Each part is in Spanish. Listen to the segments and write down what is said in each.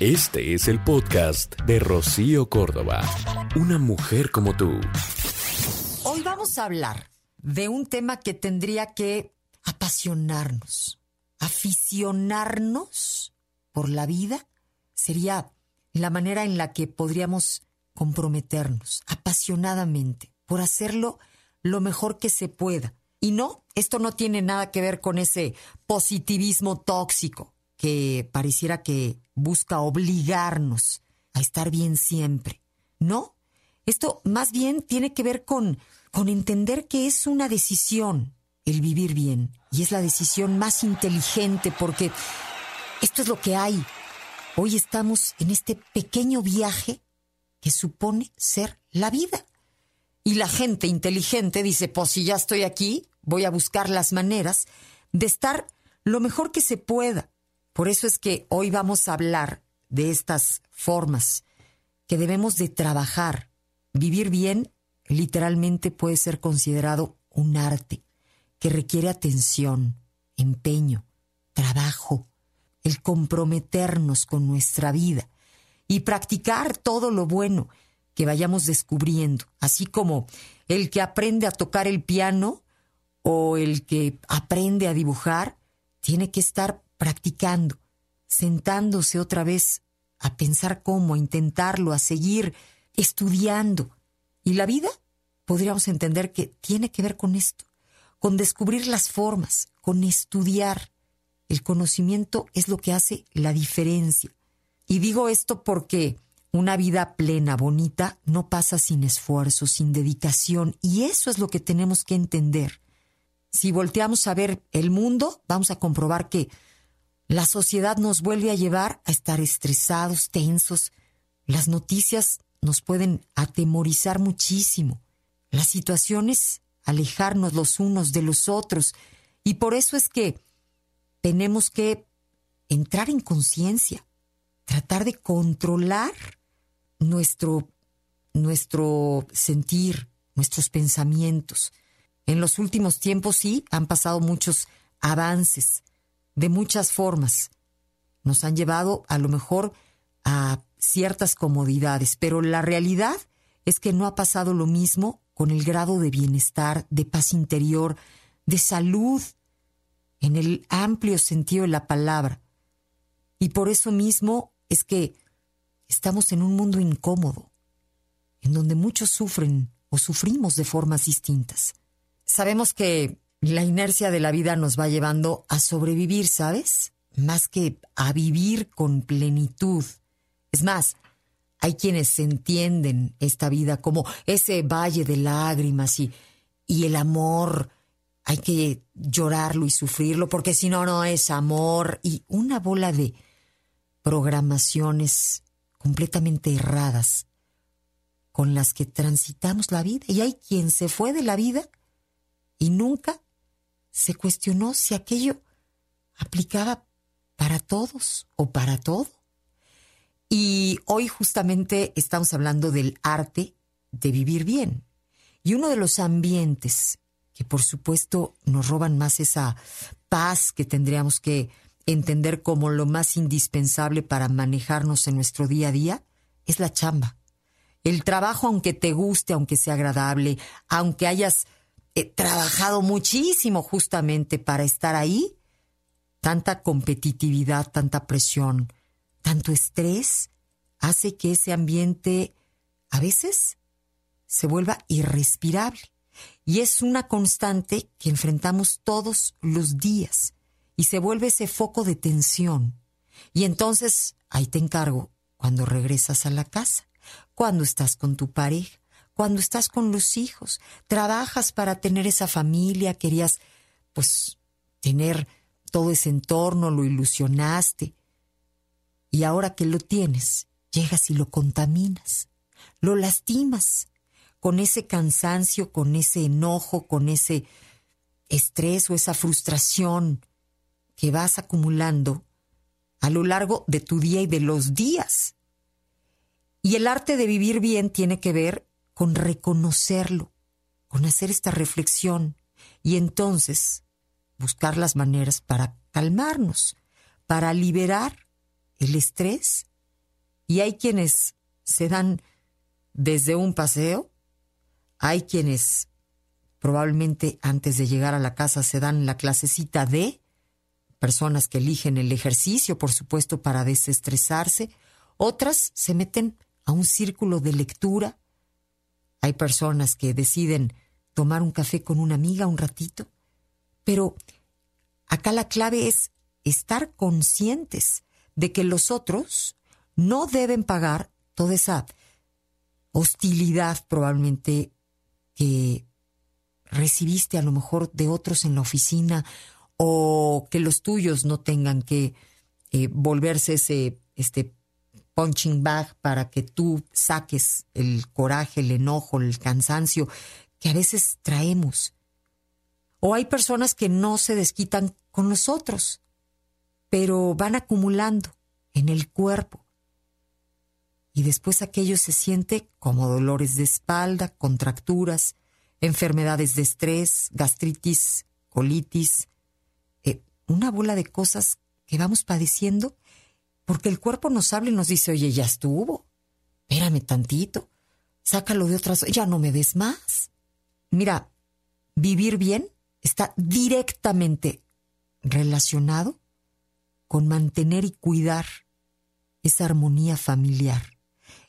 Este es el podcast de Rocío Córdoba. Una mujer como tú. Hoy vamos a hablar de un tema que tendría que apasionarnos, aficionarnos por la vida. Sería la manera en la que podríamos comprometernos apasionadamente por hacerlo lo mejor que se pueda. Y no, esto no tiene nada que ver con ese positivismo tóxico que pareciera que busca obligarnos a estar bien siempre. No, esto más bien tiene que ver con, con entender que es una decisión el vivir bien y es la decisión más inteligente porque esto es lo que hay. Hoy estamos en este pequeño viaje que supone ser la vida. Y la gente inteligente dice, pues si ya estoy aquí, voy a buscar las maneras de estar lo mejor que se pueda. Por eso es que hoy vamos a hablar de estas formas que debemos de trabajar. Vivir bien literalmente puede ser considerado un arte que requiere atención, empeño, trabajo, el comprometernos con nuestra vida y practicar todo lo bueno que vayamos descubriendo, así como el que aprende a tocar el piano o el que aprende a dibujar, tiene que estar practicando, sentándose otra vez a pensar cómo, a intentarlo, a seguir estudiando. Y la vida, podríamos entender que tiene que ver con esto, con descubrir las formas, con estudiar. El conocimiento es lo que hace la diferencia. Y digo esto porque una vida plena, bonita, no pasa sin esfuerzo, sin dedicación, y eso es lo que tenemos que entender. Si volteamos a ver el mundo, vamos a comprobar que la sociedad nos vuelve a llevar a estar estresados, tensos. Las noticias nos pueden atemorizar muchísimo. Las situaciones alejarnos los unos de los otros. Y por eso es que tenemos que entrar en conciencia, tratar de controlar nuestro, nuestro sentir, nuestros pensamientos. En los últimos tiempos sí han pasado muchos avances de muchas formas. Nos han llevado a lo mejor a ciertas comodidades, pero la realidad es que no ha pasado lo mismo con el grado de bienestar, de paz interior, de salud, en el amplio sentido de la palabra. Y por eso mismo es que estamos en un mundo incómodo, en donde muchos sufren o sufrimos de formas distintas. Sabemos que la inercia de la vida nos va llevando a sobrevivir, ¿sabes? Más que a vivir con plenitud. Es más, hay quienes entienden esta vida como ese valle de lágrimas y, y el amor. Hay que llorarlo y sufrirlo porque si no, no es amor. Y una bola de programaciones completamente erradas con las que transitamos la vida. Y hay quien se fue de la vida y nunca se cuestionó si aquello aplicaba para todos o para todo. Y hoy justamente estamos hablando del arte de vivir bien. Y uno de los ambientes que por supuesto nos roban más esa paz que tendríamos que entender como lo más indispensable para manejarnos en nuestro día a día es la chamba. El trabajo, aunque te guste, aunque sea agradable, aunque hayas trabajado muchísimo justamente para estar ahí, tanta competitividad, tanta presión, tanto estrés, hace que ese ambiente a veces se vuelva irrespirable. Y es una constante que enfrentamos todos los días y se vuelve ese foco de tensión. Y entonces, ahí te encargo, cuando regresas a la casa, cuando estás con tu pareja, cuando estás con los hijos, trabajas para tener esa familia, querías, pues, tener todo ese entorno, lo ilusionaste. Y ahora que lo tienes, llegas y lo contaminas, lo lastimas con ese cansancio, con ese enojo, con ese estrés o esa frustración que vas acumulando a lo largo de tu día y de los días. Y el arte de vivir bien tiene que ver con reconocerlo, con hacer esta reflexión y entonces buscar las maneras para calmarnos, para liberar el estrés. Y hay quienes se dan desde un paseo, hay quienes probablemente antes de llegar a la casa se dan la clasecita de personas que eligen el ejercicio, por supuesto, para desestresarse, otras se meten a un círculo de lectura, hay personas que deciden tomar un café con una amiga un ratito, pero acá la clave es estar conscientes de que los otros no deben pagar toda esa hostilidad probablemente que recibiste a lo mejor de otros en la oficina o que los tuyos no tengan que eh, volverse ese este punching bag para que tú saques el coraje, el enojo, el cansancio que a veces traemos. O hay personas que no se desquitan con nosotros, pero van acumulando en el cuerpo. Y después aquello se siente como dolores de espalda, contracturas, enfermedades de estrés, gastritis, colitis, eh, una bola de cosas que vamos padeciendo porque el cuerpo nos habla y nos dice, oye, ya estuvo, espérame tantito, sácalo de otras, ya no me des más. Mira, vivir bien está directamente relacionado con mantener y cuidar esa armonía familiar.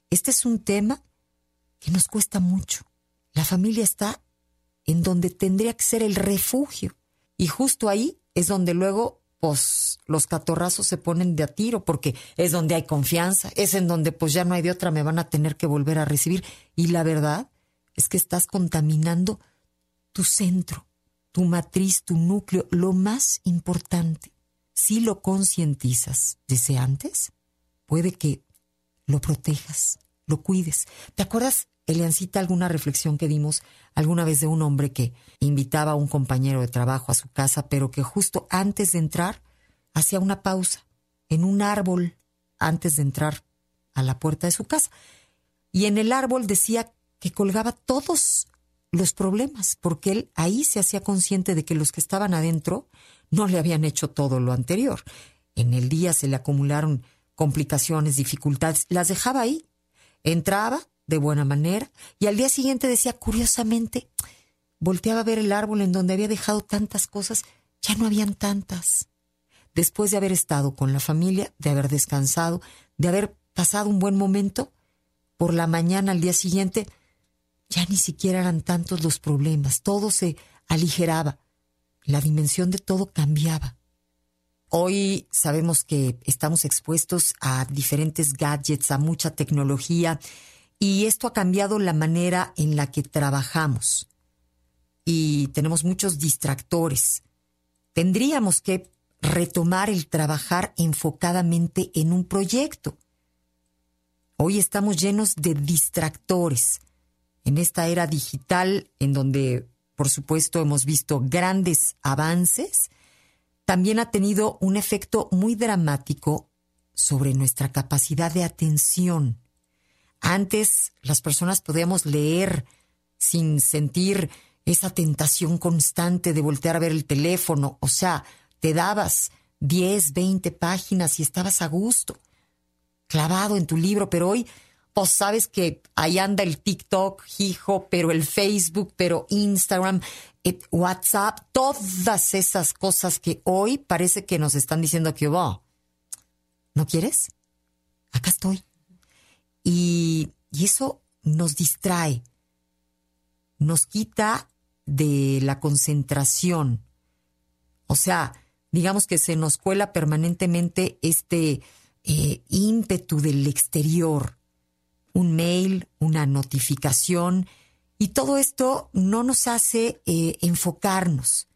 Este es un tema que nos cuesta mucho. La familia está en donde tendría que ser el refugio. Y justo ahí es donde luego pues los catorrazos se ponen de a tiro porque es donde hay confianza, es en donde pues ya no hay de otra, me van a tener que volver a recibir. Y la verdad es que estás contaminando tu centro, tu matriz, tu núcleo, lo más importante. Si lo concientizas desde antes, puede que lo protejas, lo cuides. ¿Te acuerdas, Eliancita, alguna reflexión que dimos alguna vez de un hombre que invitaba a un compañero de trabajo a su casa, pero que justo antes de entrar hacía una pausa en un árbol antes de entrar a la puerta de su casa. Y en el árbol decía que colgaba todos los problemas, porque él ahí se hacía consciente de que los que estaban adentro no le habían hecho todo lo anterior. En el día se le acumularon complicaciones, dificultades, las dejaba ahí. Entraba, de buena manera y al día siguiente decía, curiosamente, volteaba a ver el árbol en donde había dejado tantas cosas, ya no habían tantas. Después de haber estado con la familia, de haber descansado, de haber pasado un buen momento, por la mañana al día siguiente, ya ni siquiera eran tantos los problemas, todo se aligeraba, la dimensión de todo cambiaba. Hoy sabemos que estamos expuestos a diferentes gadgets, a mucha tecnología, y esto ha cambiado la manera en la que trabajamos. Y tenemos muchos distractores. Tendríamos que retomar el trabajar enfocadamente en un proyecto. Hoy estamos llenos de distractores. En esta era digital, en donde, por supuesto, hemos visto grandes avances, también ha tenido un efecto muy dramático sobre nuestra capacidad de atención. Antes las personas podíamos leer sin sentir esa tentación constante de voltear a ver el teléfono, o sea, te dabas 10, 20 páginas y estabas a gusto, clavado en tu libro, pero hoy pues sabes que ahí anda el TikTok, hijo, pero el Facebook, pero Instagram, eh, WhatsApp, todas esas cosas que hoy parece que nos están diciendo que, oh, ¿no quieres? Acá estoy. Y, eso nos distrae, nos quita de la concentración. O sea, digamos que se nos cuela permanentemente este eh, ímpetu del exterior, un mail, una notificación, y todo esto no nos hace eh, enfocarnos.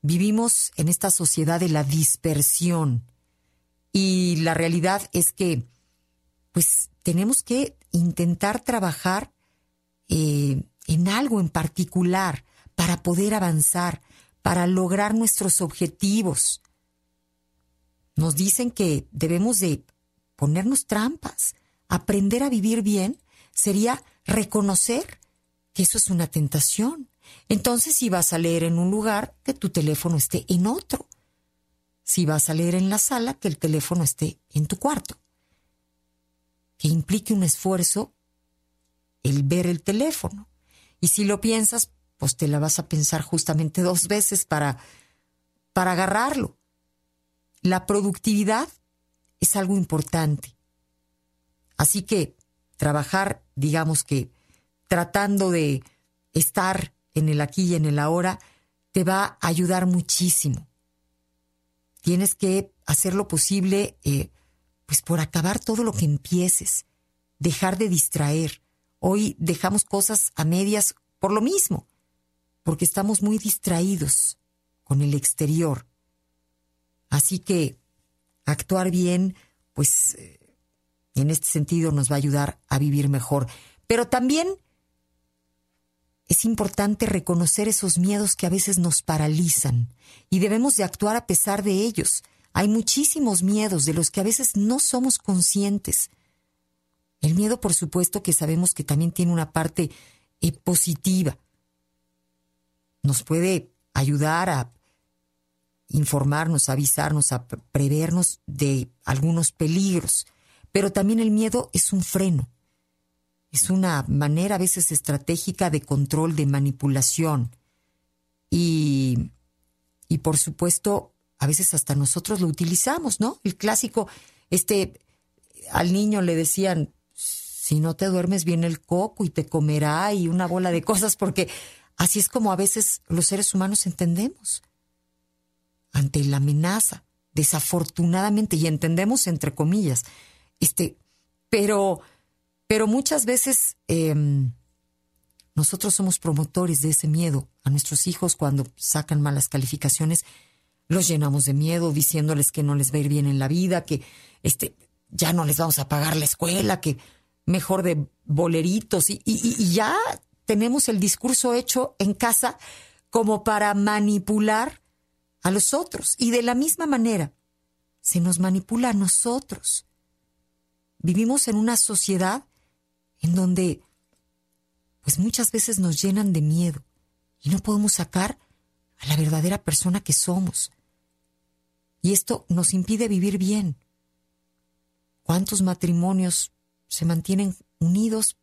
Vivimos en esta sociedad de la dispersión Y la realidad es que, pues, tenemos que intentar trabajar eh, en algo en particular para poder avanzar, para lograr nuestros objetivos. Nos dicen que debemos de ponernos trampas. Aprender a vivir bien sería reconocer que eso es una tentación. Entonces, si vas a leer en un lugar, que tu teléfono esté en otro. Si vas a leer en la sala, que el teléfono esté en tu cuarto. Que implique un esfuerzo el ver el teléfono. Y si lo piensas, pues te la vas a pensar justamente dos veces para, para agarrarlo. La productividad es algo importante. Así que trabajar, digamos que tratando de estar en el aquí y en el ahora, te va a ayudar muchísimo. Tienes que hacer lo posible, eh, pues por acabar todo lo que empieces, dejar de distraer. Hoy dejamos cosas a medias por lo mismo, porque estamos muy distraídos con el exterior. Así que actuar bien, pues eh, en este sentido nos va a ayudar a vivir mejor. Pero también es importante reconocer esos miedos que a veces nos paralizan y debemos de actuar a pesar de ellos. Hay muchísimos miedos de los que a veces no somos conscientes. El miedo, por supuesto, que sabemos que también tiene una parte eh, positiva. Nos puede ayudar a informarnos, avisarnos, a prevernos de algunos peligros. Pero también el miedo es un freno es una manera a veces estratégica de control, de manipulación. Y, y por supuesto, a veces hasta nosotros lo utilizamos, ¿no? El clásico, este, al niño le decían, si no te duermes viene el coco y te comerá y una bola de cosas, porque así es como a veces los seres humanos entendemos ante la amenaza, desafortunadamente, y entendemos entre comillas, este, pero pero muchas veces em, nosotros somos promotores de ese miedo. A nuestros hijos cuando sacan malas calificaciones, los llenamos de miedo diciéndoles que no les va a ir bien en la vida, que este, ya no les vamos a pagar la escuela, que mejor de boleritos y, y ya tenemos el discurso hecho en casa como para manipular a los otros. Y de la misma manera, se nos manipula a nosotros. Vivimos en una sociedad en donde pues muchas veces nos llenan de miedo y no podemos sacar a la verdadera persona que somos. Y esto nos impide vivir bien. ¿Cuántos matrimonios se mantienen unidos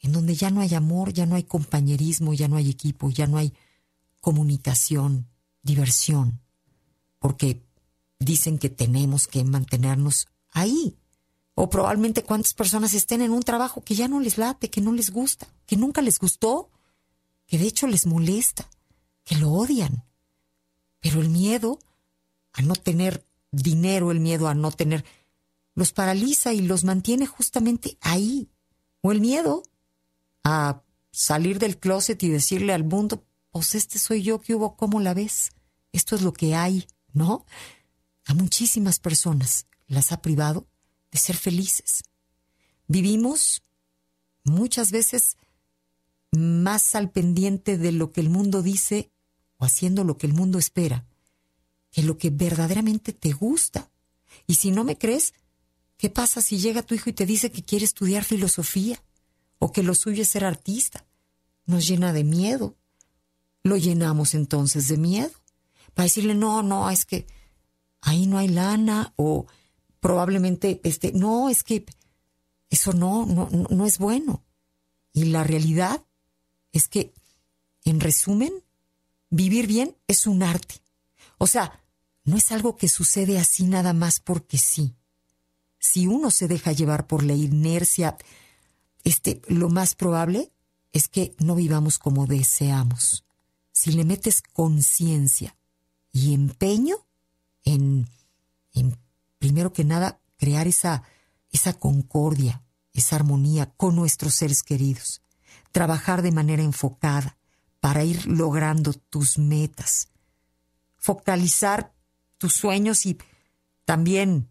en donde ya no hay amor, ya no hay compañerismo, ya no hay equipo, ya no hay comunicación, diversión? Porque dicen que tenemos que mantenernos ahí, o probablemente cuántas personas estén en un trabajo que ya no les late, que no les gusta, que nunca les gustó, que de hecho les molesta, que lo odian. Pero el miedo a no tener dinero, el miedo a no tener, los paraliza y los mantiene justamente ahí. O el miedo a salir del closet y decirle al mundo, pues este soy yo que hubo, ¿cómo la ves? Esto es lo que hay, ¿no? A muchísimas personas las ha privado de ser felices. Vivimos muchas veces más al pendiente de lo que el mundo dice o haciendo lo que el mundo espera que lo que verdaderamente te gusta. Y si no me crees, ¿qué pasa si llega tu hijo y te dice que quiere estudiar filosofía o que lo suyo es ser artista? Nos llena de miedo. Lo llenamos entonces de miedo. Para decirle, no, no, es que ahí no hay lana o probablemente, este, no, es que eso no, no, no es bueno. Y la realidad es que, en resumen, vivir bien es un arte. O sea, no es algo que sucede así nada más porque sí. Si uno se deja llevar por la inercia, este, lo más probable es que no vivamos como deseamos. Si le metes conciencia y empeño en, primero que nada, crear esa, esa concordia, esa armonía con nuestros seres queridos. Trabajar de manera enfocada para ir logrando tus metas. Focalizar tus sueños y también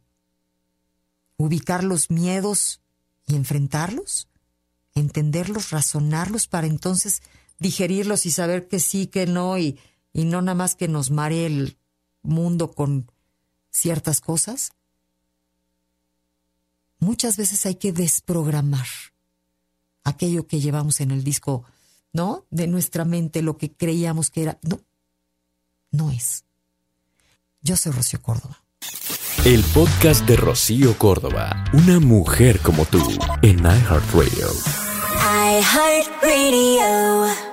ubicar los miedos y enfrentarlos, entenderlos, razonarlos para entonces digerirlos y saber que sí, que no, y, y no nada más que nos mare el mundo con ciertas cosas. Muchas veces hay que desprogramar aquello que llevamos en el disco, ¿no? De nuestra mente, lo que creíamos que era. No, no es. Yo soy Rocío Córdoba. El podcast de Rocío Córdoba, una mujer como tú, en iHeartRadio. iHeartRadio.